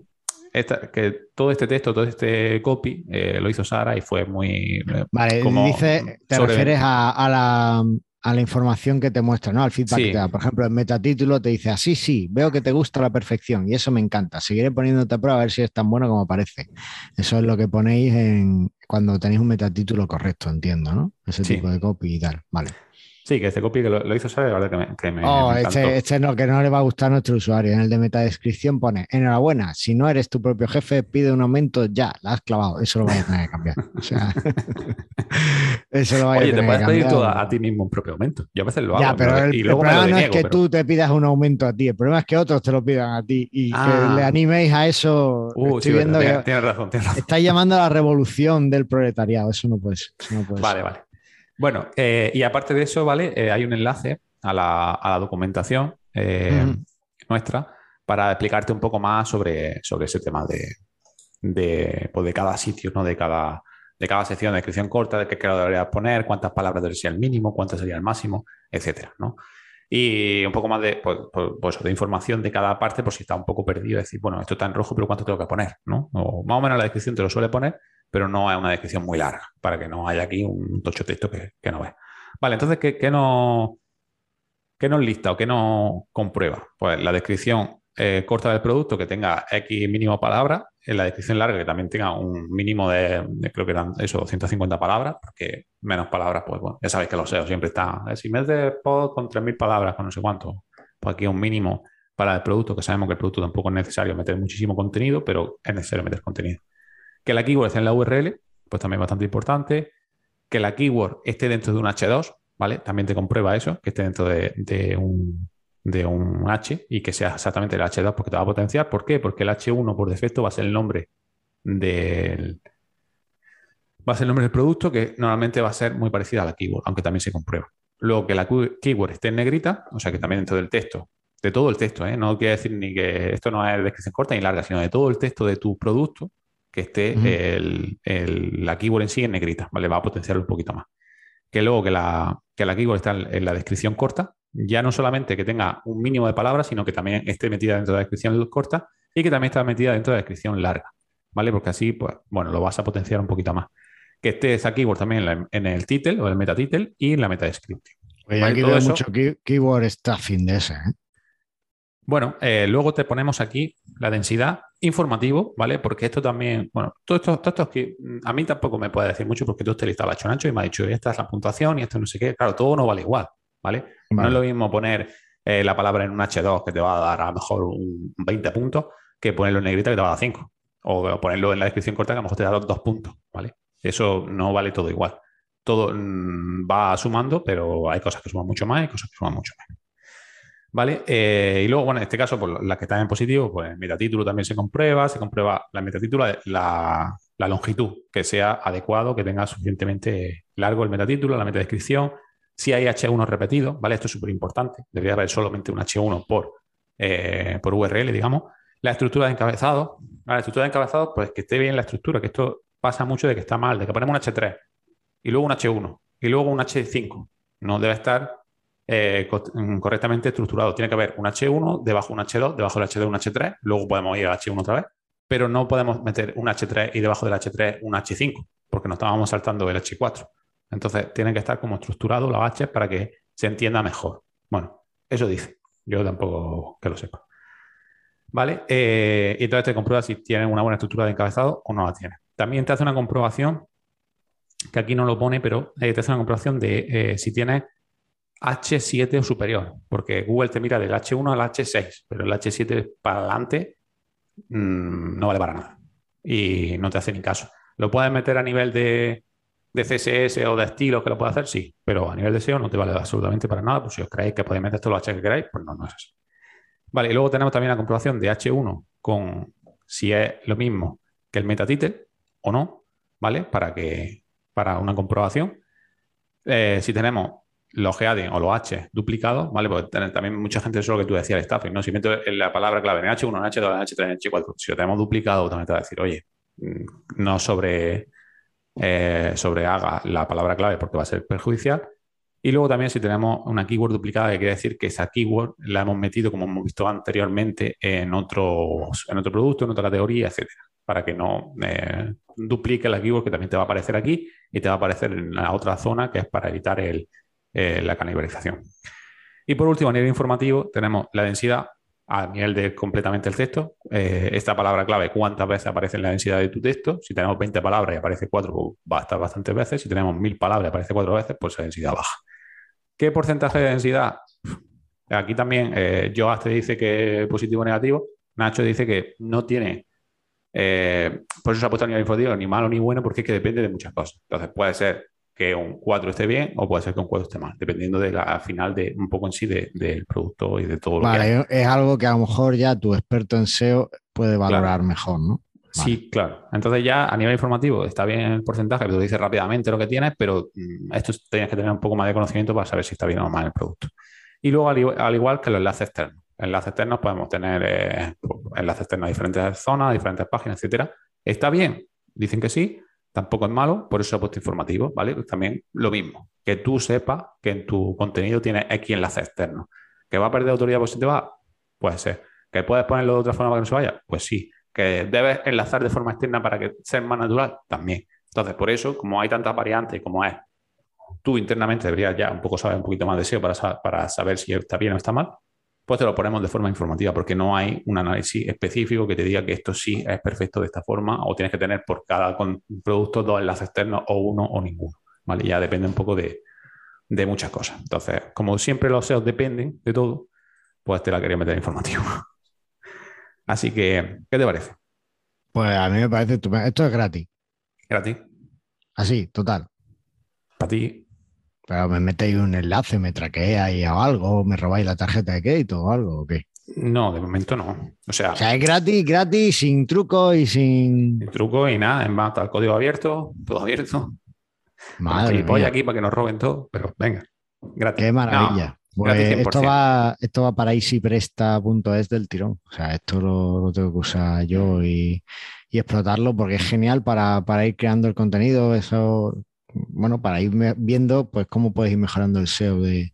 esta- que todo este texto, todo este copy, eh, lo hizo Sara y fue muy... eh, Vale, como dice, te sobre- refieres a, a la, a la información que te muestra, ¿no? Al feedback Sí. que te da. Por ejemplo, el metatítulo te dice así, sí, veo que te gusta la perfección y eso me encanta. Seguiré poniéndote a prueba a ver si es tan bueno como parece. Eso es lo que ponéis en, cuando tenéis un metatítulo correcto, entiendo, ¿no? Ese Sí. tipo de copy y tal. Vale. Sí, que este copy que lo, lo hizo Sara, la verdad que me, que me- Oh, me este, este no, que no le va a gustar a nuestro usuario. En el de metadescripción pone, enhorabuena, si no eres tu propio jefe, pide un aumento ya, la has clavado. Eso lo vais a tener que cambiar. O sea, eso lo Oye, a te tener puedes que pedir tú a, a ti mismo un propio aumento. Yo a veces lo hago Ya, pero pero- el, y el luego me lo problema no es que pero- tú te pidas un aumento a ti, el problema es que otros te lo pidan a ti y Ah. que le animéis a eso. Uh, Estoy sí, viendo verdad, que tienes, tienes razón, tienes razón. estáis llamando a la revolución del proletariado. Eso no puede ser. eso no puede Vale, ser. vale. Bueno, eh, y aparte de eso, ¿vale? Eh, hay un enlace a la, a la documentación eh, nuestra para explicarte un poco más sobre, sobre ese tema de, de, pues, de cada sitio, ¿no? De cada, de cada sección de descripción corta, de qué lo deberías poner, cuántas palabras debería ser el mínimo, cuántas sería el máximo, etcétera, ¿no? Y un poco más de, pues, pues, pues, de información de cada parte, por si está un poco perdido, decir, bueno, esto está en rojo, pero ¿cuánto tengo que poner? ¿no? O más o menos la descripción te lo suele poner, pero no es una descripción muy larga, para que no haya aquí un tocho texto que, no ves. Vale, entonces, ¿qué, qué no, qué nos lista o qué nos comprueba? Pues la descripción eh, corta del producto que tenga X mínimo palabras, en la descripción larga que también tenga un mínimo de, de, creo que eran eso, 250 palabras, porque menos palabras, pues bueno, ya sabéis que los SEO siempre está, eh, si me de pod con 3.000 palabras, con no sé cuánto, pues aquí un mínimo para el producto, que sabemos que el producto tampoco es necesario meter muchísimo contenido, pero es necesario meter contenido. Que la keyword esté en la URL, pues también bastante importante. Que la keyword esté dentro de un H2, ¿vale? También te comprueba eso, que esté dentro de, un H y que sea exactamente el H2 porque te va a potenciar. ¿Por qué? Porque el H1 por defecto va a ser el nombre del va a ser el nombre del producto que normalmente va a ser muy parecida a la keyword, aunque también se comprueba. Luego que la keyword esté en negrita, o sea que también dentro del texto de todo el texto, ¿eh? No quiere decir ni que esto no es descripción corta ni larga, sino de todo el texto de tu producto que esté el, la keyword en sí en negrita, ¿vale? Va a potenciarlo un poquito más. Que luego que la, que la keyword está en la descripción corta, ya no solamente que tenga un mínimo de palabras, sino que también esté metida dentro de la descripción corta y que también está metida dentro de la descripción larga, ¿vale? Porque así, pues, bueno, lo vas a potenciar un poquito más. Que esté esa keyword también en, el title o el meta title y en la meta description. Oye, aquí veo mucho keyword stuffing de ese, ¿eh? Bueno, eh, luego te ponemos aquí la densidad informativo, ¿vale? Porque esto también, bueno, todo esto, todo esto que mm, a mí tampoco me puede decir mucho porque tú te listado hecho ancho y me ha dicho, esta es la puntuación y esto no sé qué. Claro, todo no vale igual, ¿vale? No es lo mismo poner eh, la palabra en un H2 que te va a dar a lo mejor un 20 puntos que ponerlo en negrita que te va a dar 5. O ponerlo en la descripción corta que a lo mejor te da dos puntos, ¿vale? Eso no vale todo igual. Todo mm, va sumando, pero hay cosas que suman mucho más y cosas que suman mucho menos. ¿Vale? Eh, y luego, bueno, en este caso, pues las que están en positivo, pues metatítulo también se comprueba, se comprueba la metatítulo, la, la longitud, que sea adecuado, que tenga suficientemente largo el metatítulo, la metadescripción. Si hay H1 repetido, ¿vale? Esto es súper importante. Debería haber solamente un H1 por, eh, por URL, digamos. La estructura de encabezado. La estructura de encabezado, pues que esté bien la estructura, que esto pasa mucho de que está mal, de que ponemos un H3 y luego un H1 y luego un H5. No debe estar eh, mm, correctamente estructurado. Tiene que haber un H1, debajo un H2, debajo del H2 un H3, luego podemos ir al H1 otra vez, pero no podemos meter un H3 y debajo del H3 un H5, porque nos estábamos saltando el H4. Entonces, tienen que estar como estructurados los H para que se entienda mejor. Bueno, eso dice. Yo tampoco que lo sepa. ¿Vale? Eh, y entonces te comprueba si tienen una buena estructura de encabezado o no la tiene. También te hace una comprobación, que aquí no lo pone, pero eh, te hace una comprobación de si tienes H7 o superior, porque Google te mira del H1 al H6, pero el H7 para adelante mm, no vale para nada y no te hace ni caso. ¿Lo puedes meter a nivel de, CSS o de estilo que lo puede hacer? Sí, pero a nivel de SEO no te vale absolutamente para nada, pues si os creéis que podéis meter todos los H que queráis, pues no, no es así. Vale, y luego tenemos también la comprobación de H1 con si es lo mismo que el metatitle o no, ¿vale? Para que para una comprobación. Eh, si tenemos los heading o los H duplicados, ¿vale? Porque también mucha gente, eso es lo que tú decías, el staffing, ¿no? Si meto la palabra clave en H1, en H2, en H3, en H4, si lo tenemos duplicado, también te va a decir, oye, mm, no sobre, eh, sobrehaga la palabra clave porque va a ser perjudicial. Y luego también si tenemos una keyword duplicada, que quiere decir que esa keyword la hemos metido, como hemos visto anteriormente, en, otros, en otro producto, en otra categoría, etcétera, para que no eh, duplique la keyword que también te va a aparecer aquí y te va a aparecer en la otra zona, que es para evitar el, eh, la canibalización. Y por último, a nivel informativo, tenemos la densidad a nivel de completamente el texto. Eh, esta palabra clave, cuántas veces aparece en la densidad de tu texto. Si tenemos 20 palabras y aparece 4, pues va a estar bastantes veces. Si tenemos 1000 palabras y aparece 4 veces, pues la densidad baja. ¿Qué porcentaje de densidad? Aquí también eh, Joas te dice que positivo o negativo. Nacho dice que no tiene, eh, por eso se ha puesto a nivel informativo, ni malo ni bueno, porque es que depende de muchas cosas. Entonces puede ser que un 4 esté bien o puede ser que un 4 esté mal, dependiendo de la final de un poco en sí del producto y de todo lo que hay. Es algo que a lo mejor ya tu experto en SEO puede valorar mejor, ¿no? Sí, claro. Entonces ya a nivel informativo está bien el porcentaje, pero dice rápidamente lo que tienes, pero mm, esto tienes que tener un poco más de conocimiento para saber si está bien o mal el producto. Y luego al, igual que los enlaces externos. Enlaces externos podemos tener eh, enlaces externos a diferentes zonas, a diferentes páginas, etcétera. ¿Está bien? Dicen que sí, tampoco es malo, por eso he puesto informativo, ¿vale? Pues también lo mismo, que tú sepas que en tu contenido tiene X enlace externo. ¿Que va a perder autoridad positiva? Puede ser. ¿Que puedes ponerlo de otra forma para que no se vaya? Pues sí. ¿Que debes enlazar de forma externa para que sea más natural? También. Entonces, por eso, como hay tantas variantes como es, tú internamente deberías ya un poco saber un poquito más de SEO para, para saber si está bien o está mal, pues te lo ponemos de forma informativa, porque no hay un análisis específico que te diga que esto sí es perfecto de esta forma, o tienes que tener por cada producto dos enlaces externos, o uno o ninguno. ¿vale? Ya depende un poco de, muchas cosas. Entonces, como siempre los SEOs dependen de todo, pues te la quería meter informativo. Así que, ¿qué te parece? Pues a mí me parece Esto es gratis. ¿Gratis? Así, total. Para ti, pero me metéis un enlace, me traqueáis o algo, me robáis la tarjeta de crédito o algo, ¿o qué? No, de momento no. O sea, o sea es gratis, gratis, sin truco y sin. Sin truco y nada. Es más, está el código abierto, todo abierto. Madre mía. aquí para que nos roben todo, pero venga, gratis. Qué maravilla. Pues esto, va, esto va para easypresta.es del tirón. O sea, esto lo, tengo que usar yo y, explotarlo porque es genial para, para, ir creando el contenido. Eso, bueno, para ir viendo pues cómo puedes ir mejorando el SEO de,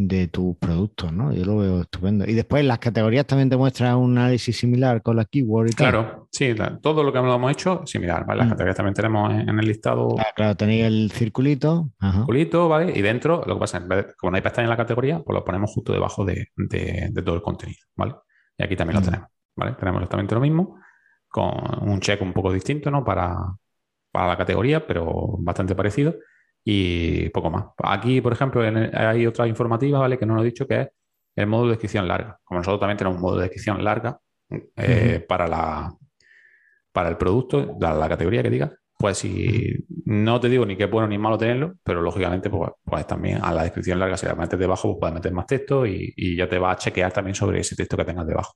de tus productos, ¿no? Yo lo veo estupendo. Y después las categorías también te muestran un análisis similar con la keyword y Claro, sí, todo lo que hemos hecho similar, ¿vale? Las mm. categorías también tenemos en el listado. Claro, tenéis el circulito. Circulito, ¿vale? Y dentro, lo que pasa es que como no hay pestaña en la categoría, pues lo ponemos justo debajo de, todo el contenido, ¿vale? Y aquí también lo mm. tenemos, ¿vale? Tenemos exactamente lo mismo, con un check un poco distinto, ¿no? Para, para la categoría, pero bastante parecido y poco más. Aquí, por ejemplo, hay otra informativa, ¿vale? Que no lo he dicho, que es el modo de descripción larga. Como nosotros también tenemos un modo de descripción larga eh, para, la, para el producto, la, la, categoría que diga, pues si no te digo ni qué bueno ni malo tenerlo, pero lógicamente, pues, pues también a la descripción larga, si la metes debajo, pues puedes meter más texto y, y ya te va a chequear también sobre ese texto que tengas debajo.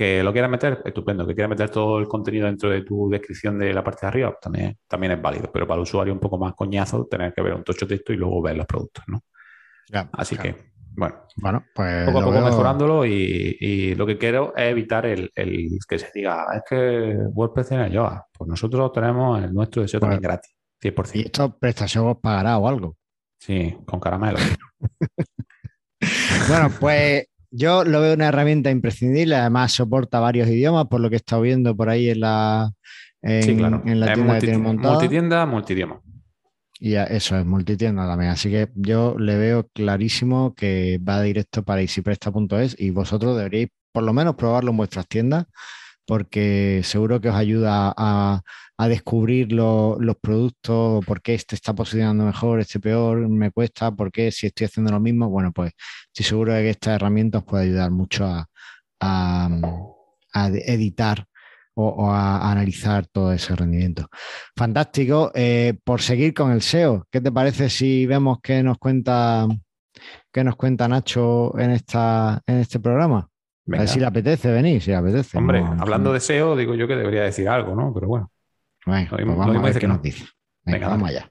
Que lo quieras meter, estupendo. Que quieras meter todo el contenido dentro de tu descripción de la parte de arriba, también, también es válido. Pero para el usuario un poco más coñazo tener que ver un tocho texto y luego ver los productos, ¿no? Así que, bueno, bueno pues poco a poco mejorándolo y, lo que quiero es evitar el, que se diga, es que WordPress tiene Yoa. Pues nosotros tenemos el nuestro deseo también pues, gratis, 100%. ¿Y esto prestación os pagará o algo? Sí, con caramelo. bueno, pues yo lo veo una herramienta imprescindible, además soporta varios idiomas, por lo que he estado viendo por ahí en la, en, la tienda que tiene montada. Multitienda, multidioma. Y eso es multitienda también. Así que yo le veo clarísimo que va directo para easypresta.es y vosotros deberíais por lo menos probarlo en vuestras tiendas porque seguro que os ayuda a, descubrir los productos, por qué este está posicionando mejor, este peor, me cuesta, por qué si estoy haciendo lo mismo. Bueno, pues estoy seguro de que esta herramienta os puede ayudar mucho a, editar o, a, analizar todo ese rendimiento. Fantástico. Eh, por seguir con el SEO, ¿qué te parece si vemos qué nos cuenta, qué nos cuenta Nacho en, esta, en este programa? A ver si le apetece venir, si le apetece. Hombre, hablando de SEO, digo yo que debería decir algo, ¿no? Pero bueno. Bueno, pues vamos a ver qué nos dice. Venga, vamos allá.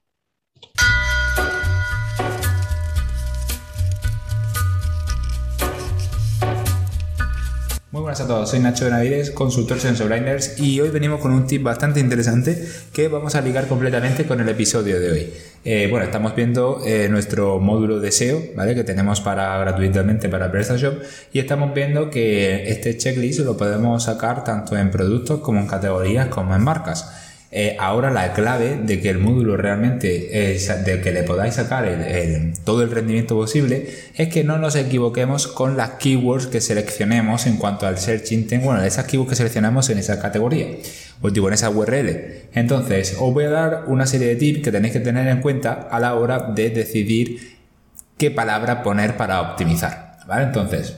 Muy buenas a todos, soy Nacho Benavides, consultor Sensobrinders y hoy venimos con un tip bastante interesante que vamos a ligar completamente con el episodio de hoy. Eh, bueno, estamos viendo eh, nuestro módulo de SEO, ¿vale? Que tenemos para gratuitamente para PrestaShop y estamos viendo que este checklist lo podemos sacar tanto en productos como en categorías como en marcas. Eh, ahora la clave de que el módulo realmente, es de que le podáis sacar todo el rendimiento posible, es que no nos equivoquemos con las keywords que seleccionemos en cuanto al search intent, bueno, esas keywords que seleccionamos en esa categoría, o tipo en esa URL. Entonces, os voy a dar una serie de tips que tenéis que tener en cuenta a la hora de decidir qué palabra poner para optimizar. ¿Vale? Entonces,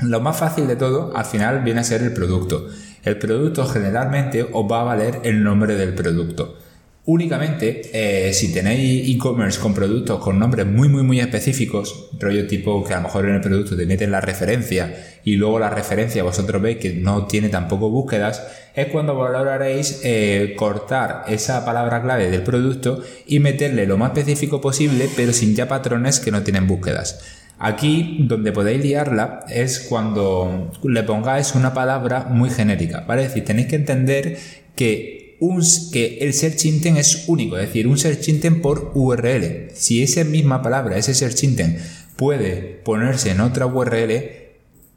lo más fácil de todo al final viene a ser el producto. El producto generalmente os va a valer el nombre del producto. Únicamente, eh, si tenéis e-commerce con productos con nombres muy, muy, muy específicos, rollo tipo que a lo mejor en el producto te meten la referencia y luego la referencia vosotros veis que no tiene tampoco búsquedas, es cuando valoraréis eh, cortar esa palabra clave del producto y meterle lo más específico posible, pero sin ya patrones que no tienen búsquedas. Aquí donde podéis liarla es cuando le pongáis una palabra muy genérica, ¿vale? Es decir, tenéis que entender que, un, que el search intent es único, es decir, un search intent por URL. Si esa misma palabra, ese search intent, puede ponerse en otra URL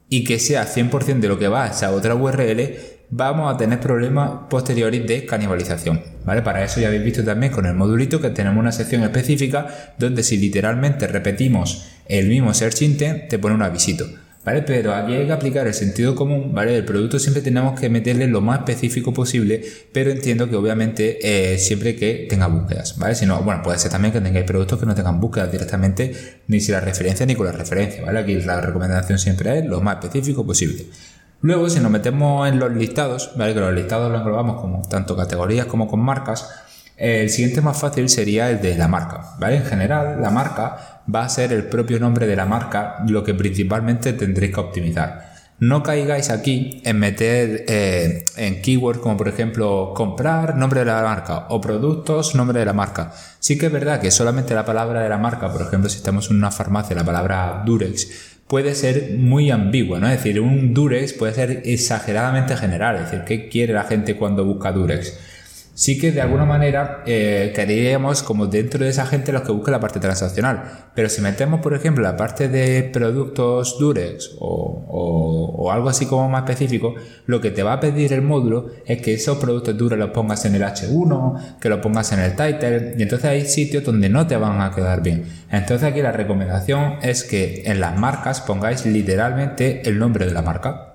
y que sea 100% de lo que va a esa otra URL, vamos a tener problemas posteriores de canibalización. ¿vale? Para eso ya habéis visto también con el modulito que tenemos una sección específica donde si literalmente repetimos el mismo search intent, te pone un avisito. ¿Vale? Pero aquí hay que aplicar el sentido común, ¿vale? El producto siempre tenemos que meterle lo más específico posible, pero entiendo que obviamente eh, siempre que tenga búsquedas, ¿vale? Si no, bueno, puede ser también que tengáis productos que no tengan búsquedas directamente, ni si la referencia ni con la referencia, ¿vale? Aquí la recomendación siempre es lo más específico posible. Luego, si nos metemos en los listados, ¿vale? que los listados los englobamos como tanto categorías como con marcas, el siguiente más fácil sería el de la marca. ¿vale? En general, la marca va a ser el propio nombre de la marca lo que principalmente tendréis que optimizar. no caigáis aquí en meter eh, en keywords como por ejemplo comprar, nombre de la marca o productos, nombre de la marca. Sí que es verdad que solamente la palabra de la marca, por ejemplo, si estamos en una farmacia, la palabra Durex, puede ser muy ambigua, ¿no? Es decir, un Durex puede ser exageradamente general, es decir, ¿qué quiere la gente cuando busca Durex? Sí que de alguna manera eh, queríamos como dentro de esa gente los que busquen la parte transaccional. Pero si metemos, por ejemplo, la parte de productos Durex o, algo así como más específico, lo que te va a pedir el módulo es que esos productos Durex los pongas en el H1, que los pongas en el title, y entonces hay sitios donde no te van a quedar bien. Entonces aquí la recomendación es que en las marcas pongáis literalmente el nombre de la marca.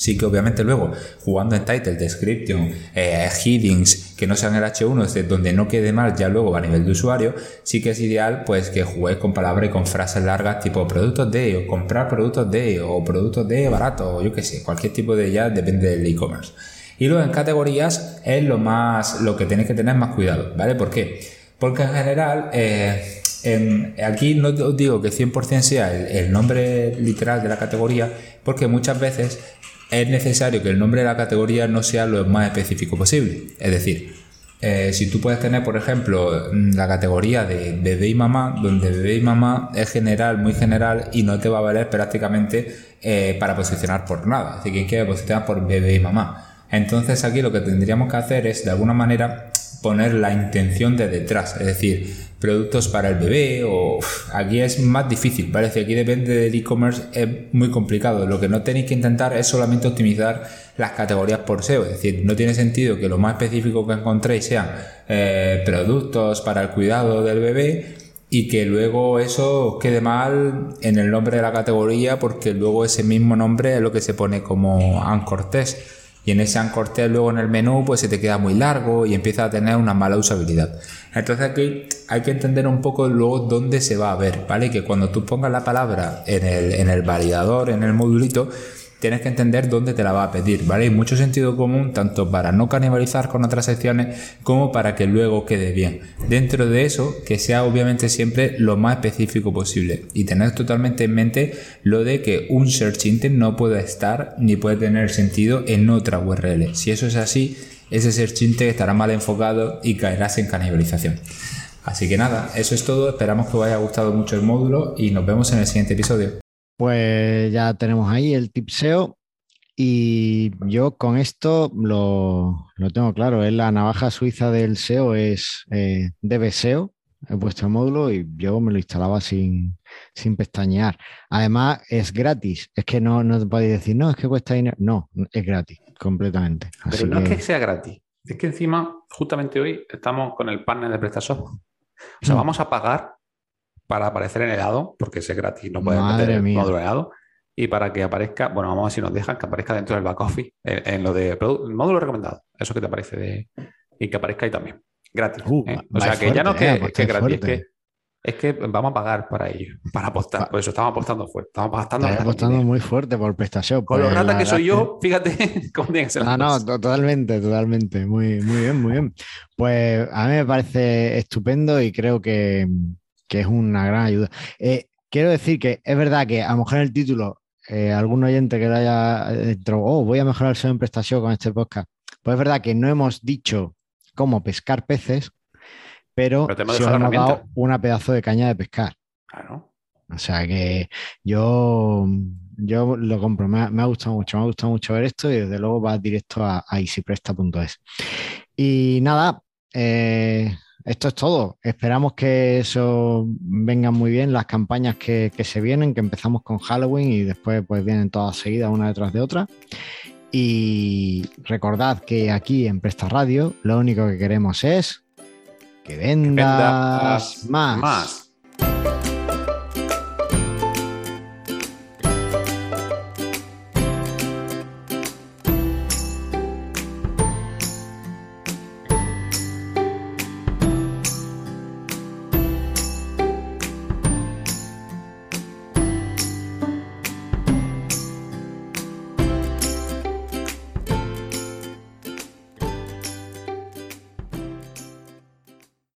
Sí que obviamente luego, jugando en title, description, eh, headings, que no sean el H1, es donde no quede mal ya luego a nivel de usuario, sí que es ideal pues que juguéis con palabras y con frases largas tipo productos de, o comprar productos de, o productos de barato, o yo qué sé, cualquier tipo de ya depende del e-commerce. Y luego en categorías es lo más, lo que tenéis que tener más cuidado, ¿vale? ¿Por qué? Porque en general, eh, aquí no os digo que 100% sea el nombre literal de la categoría, porque muchas veces es necesario que el nombre de la categoría no sea lo más específico posible. Es decir, eh, si tú puedes tener, por ejemplo, la categoría de bebé y mamá, donde bebé y mamá es general, muy general, y no te va a valer prácticamente eh, para posicionar por nada. Es decir, quien quiere posicionar por bebé y mamá. Entonces aquí lo que tendríamos que hacer es, de alguna manera, poner la intención de detrás, es decir, productos para el bebé o aquí es más difícil, parece aquí depende del e-commerce es muy complicado, lo que no tenéis que intentar es solamente optimizar las categorías por SEO, es decir, no tiene sentido que lo más específico que encontréis sean eh, productos para el cuidado del bebé y que luego eso quede mal en el nombre de la categoría porque luego ese mismo nombre es lo que se pone como anchor test y en ese ancortel luego en el menú pues se te queda muy largo y empieza a tener una mala usabilidad. Entonces aquí hay que entender un poco luego dónde se va a ver, ¿vale? Que cuando tú pongas la palabra en el, en el validador, en el modulito, tienes que entender dónde te la va a pedir, ¿vale? Hay mucho sentido común tanto para no canibalizar con otras secciones como para que luego quede bien. Dentro de eso, que sea obviamente siempre lo más específico posible y tener totalmente en mente lo de que un search intent no puede estar ni puede tener sentido en otra URL. Si eso es así, ese search intent estará mal enfocado y caerás en canibalización. Así que nada, eso es todo. Esperamos que os haya gustado mucho el módulo y nos vemos en el siguiente episodio. Pues ya tenemos ahí el tip SEO y yo con esto lo, tengo claro, es la navaja suiza del SEO, es eh, DBSEO, es vuestro módulo y yo me lo instalaba sin, sin pestañear. Además es gratis, es que no, no te podéis decir, no, es que cuesta dinero, no, es gratis, completamente. Pero no es que sea gratis, es que encima, justamente hoy estamos con el panel de PrestaShop. O sea, mm. vamos a pagar para aparecer en helado, porque es gratis, no puedes meter el módulo helado. Y para que aparezca, bueno, vamos a ver si nos dejan que aparezca dentro del back office, en, lo de módulo recomendado, eso que te aparece de, y que aparezca ahí también. Gratis. Uh, ¿eh? O sea, que ya no es que, es, gratis, es que, es que vamos a pagar para ello, para apostar. Por eso estamos apostando fuerte. Estamos apostando, apostando muy fuerte por PrestaShop. Con lo pues, rata que soy yo, fíjate cómo tiene que ser. No, no, totalmente, totalmente. Muy, muy bien, muy bien. Pues a mí me parece estupendo y creo que, que es una gran ayuda. Eh, quiero decir que es verdad que a lo mejor el título, eh, algún oyente que le haya entrado, oh, voy a mejorar el SEO en prestación con este podcast. Pues es verdad que no hemos dicho cómo pescar peces, pero, pero sí hemos dado una pedazo de caña de pescar. Claro. O sea que yo, yo lo compro, me ha, gustado mucho, me ha gustado mucho ver esto y desde luego va directo a, a easypresta.es. Y nada, eh, esto es todo. Esperamos que eso vengan muy bien las campañas que, se vienen, que empezamos con Halloween y después pues vienen todas seguidas una detrás de otra. Y recordad que aquí en Presta Radio lo único que queremos es que vendas, más.